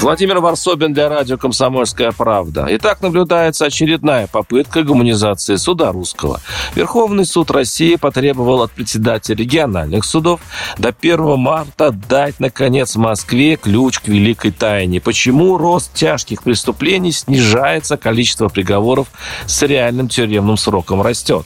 Владимир Варсобин для радио «Комсомольская правда». Итак, наблюдается очередная попытка гуманизации суда русского. Верховный суд России потребовал от председателя региональных судов до 1 марта дать, наконец, Москве ключ к великой тайне. Почему рост тяжких преступлений снижается, количество приговоров с реальным тюремным сроком растет?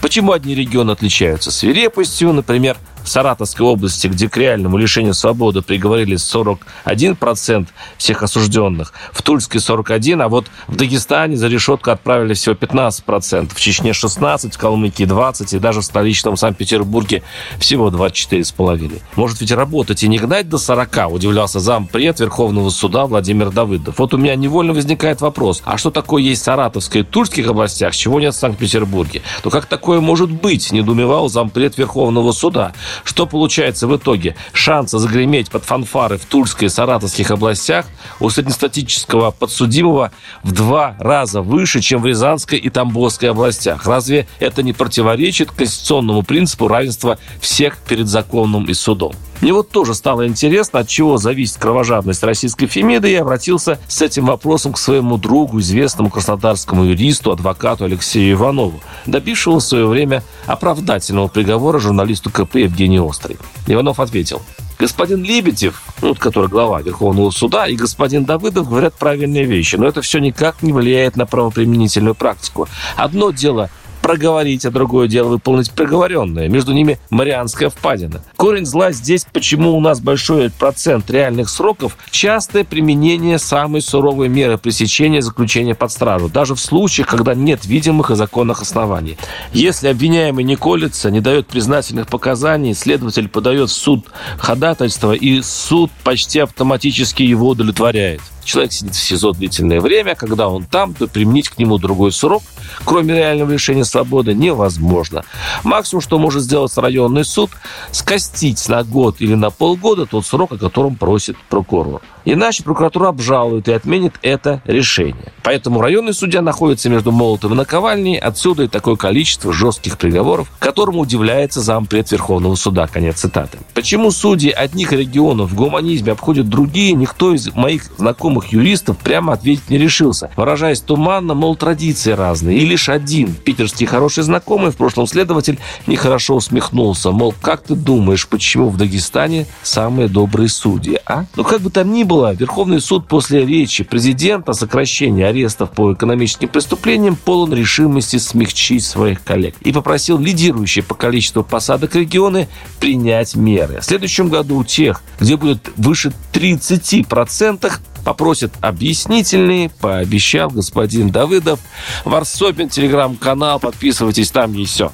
Почему одни регионы отличаются свирепостью, например, в Саратовской области, где к реальному лишению свободы приговорили 41% всех осужденных, в Тульске 41%, а вот в Дагестане за решетку отправили всего 15%, в Чечне 16%, в Калмыкии 20% и даже в столичном Санкт-Петербурге всего 24,5%. Может ведь работать и не гнать до 40, удивлялся зампред Верховного суда Владимир Давыдов. Вот у меня невольно возникает вопрос, а что такое есть в Саратовской и Тульских областях, чего нет в Санкт-Петербурге? То как такое может быть, недоумевал зампред Верховного суда. Что получается в итоге? Шансы загреметь под фанфары в Тульской и Саратовских областях у среднестатического подсудимого в два раза выше, чем в Рязанской и Тамбовской областях. Разве это не противоречит конституционному принципу равенства всех перед законом и судом? Мне вот тоже стало интересно, от чего зависит кровожадность российской Фемиды, и я обратился с этим вопросом к своему другу, известному краснодарскому юристу, адвокату Алексею Иванову, добившему в свое время оправдательного приговора журналисту КП Евгению Острый. Иванов ответил, господин Лебедев, ну, который глава Верховного суда, и господин Давыдов говорят правильные вещи, но это все никак не влияет на правоприменительную практику. Одно дело проговорить, а другое дело выполнить проговоренное. Между ними Марианская впадина. Корень зла здесь, почему у нас большой процент реальных сроков, частое применение самой суровой меры пресечения заключения под стражу, даже в случаях, когда нет видимых и законных оснований. Если обвиняемый не колется, не дает признательных показаний, следователь подает в суд ходатайство, и суд почти автоматически его удовлетворяет. Человек сидит в СИЗО длительное время, когда он там, то применить к нему другой срок, кроме реального лишения свободы, невозможно. Максимум, что может сделать районный суд, скостить на год или на полгода тот срок, о котором просит прокурор. Иначе прокуратура обжалует и отменит это решение. Поэтому районный судья находится между молотом и наковальней. Отсюда и такое количество жестких приговоров, которому удивляется зампред Верховного суда. Конец цитаты. Почему судьи одних регионов в гуманизме обходят другие, никто из моих знакомых юристов прямо ответить не решился. Выражаясь туманно, мол, традиции разные. И лишь один питерский хороший знакомый, в прошлом следователь, нехорошо усмехнулся. Мол, как ты думаешь, почему в Дагестане самые добрые судьи, а? Ну, как бы там ни было, Верховный суд после речи президента о сокращении арестов по экономическим преступлениям полон решимости смягчить своих коллег и попросил лидирующие по количеству посадок регионы принять меры. В следующем году у тех, где будет выше 30%, попросят объяснительные, пообещал господин Давыдов. Варсобин, телеграм-канал, подписывайтесь, там и все.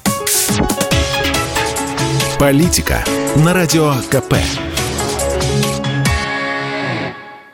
Политика на радио КП.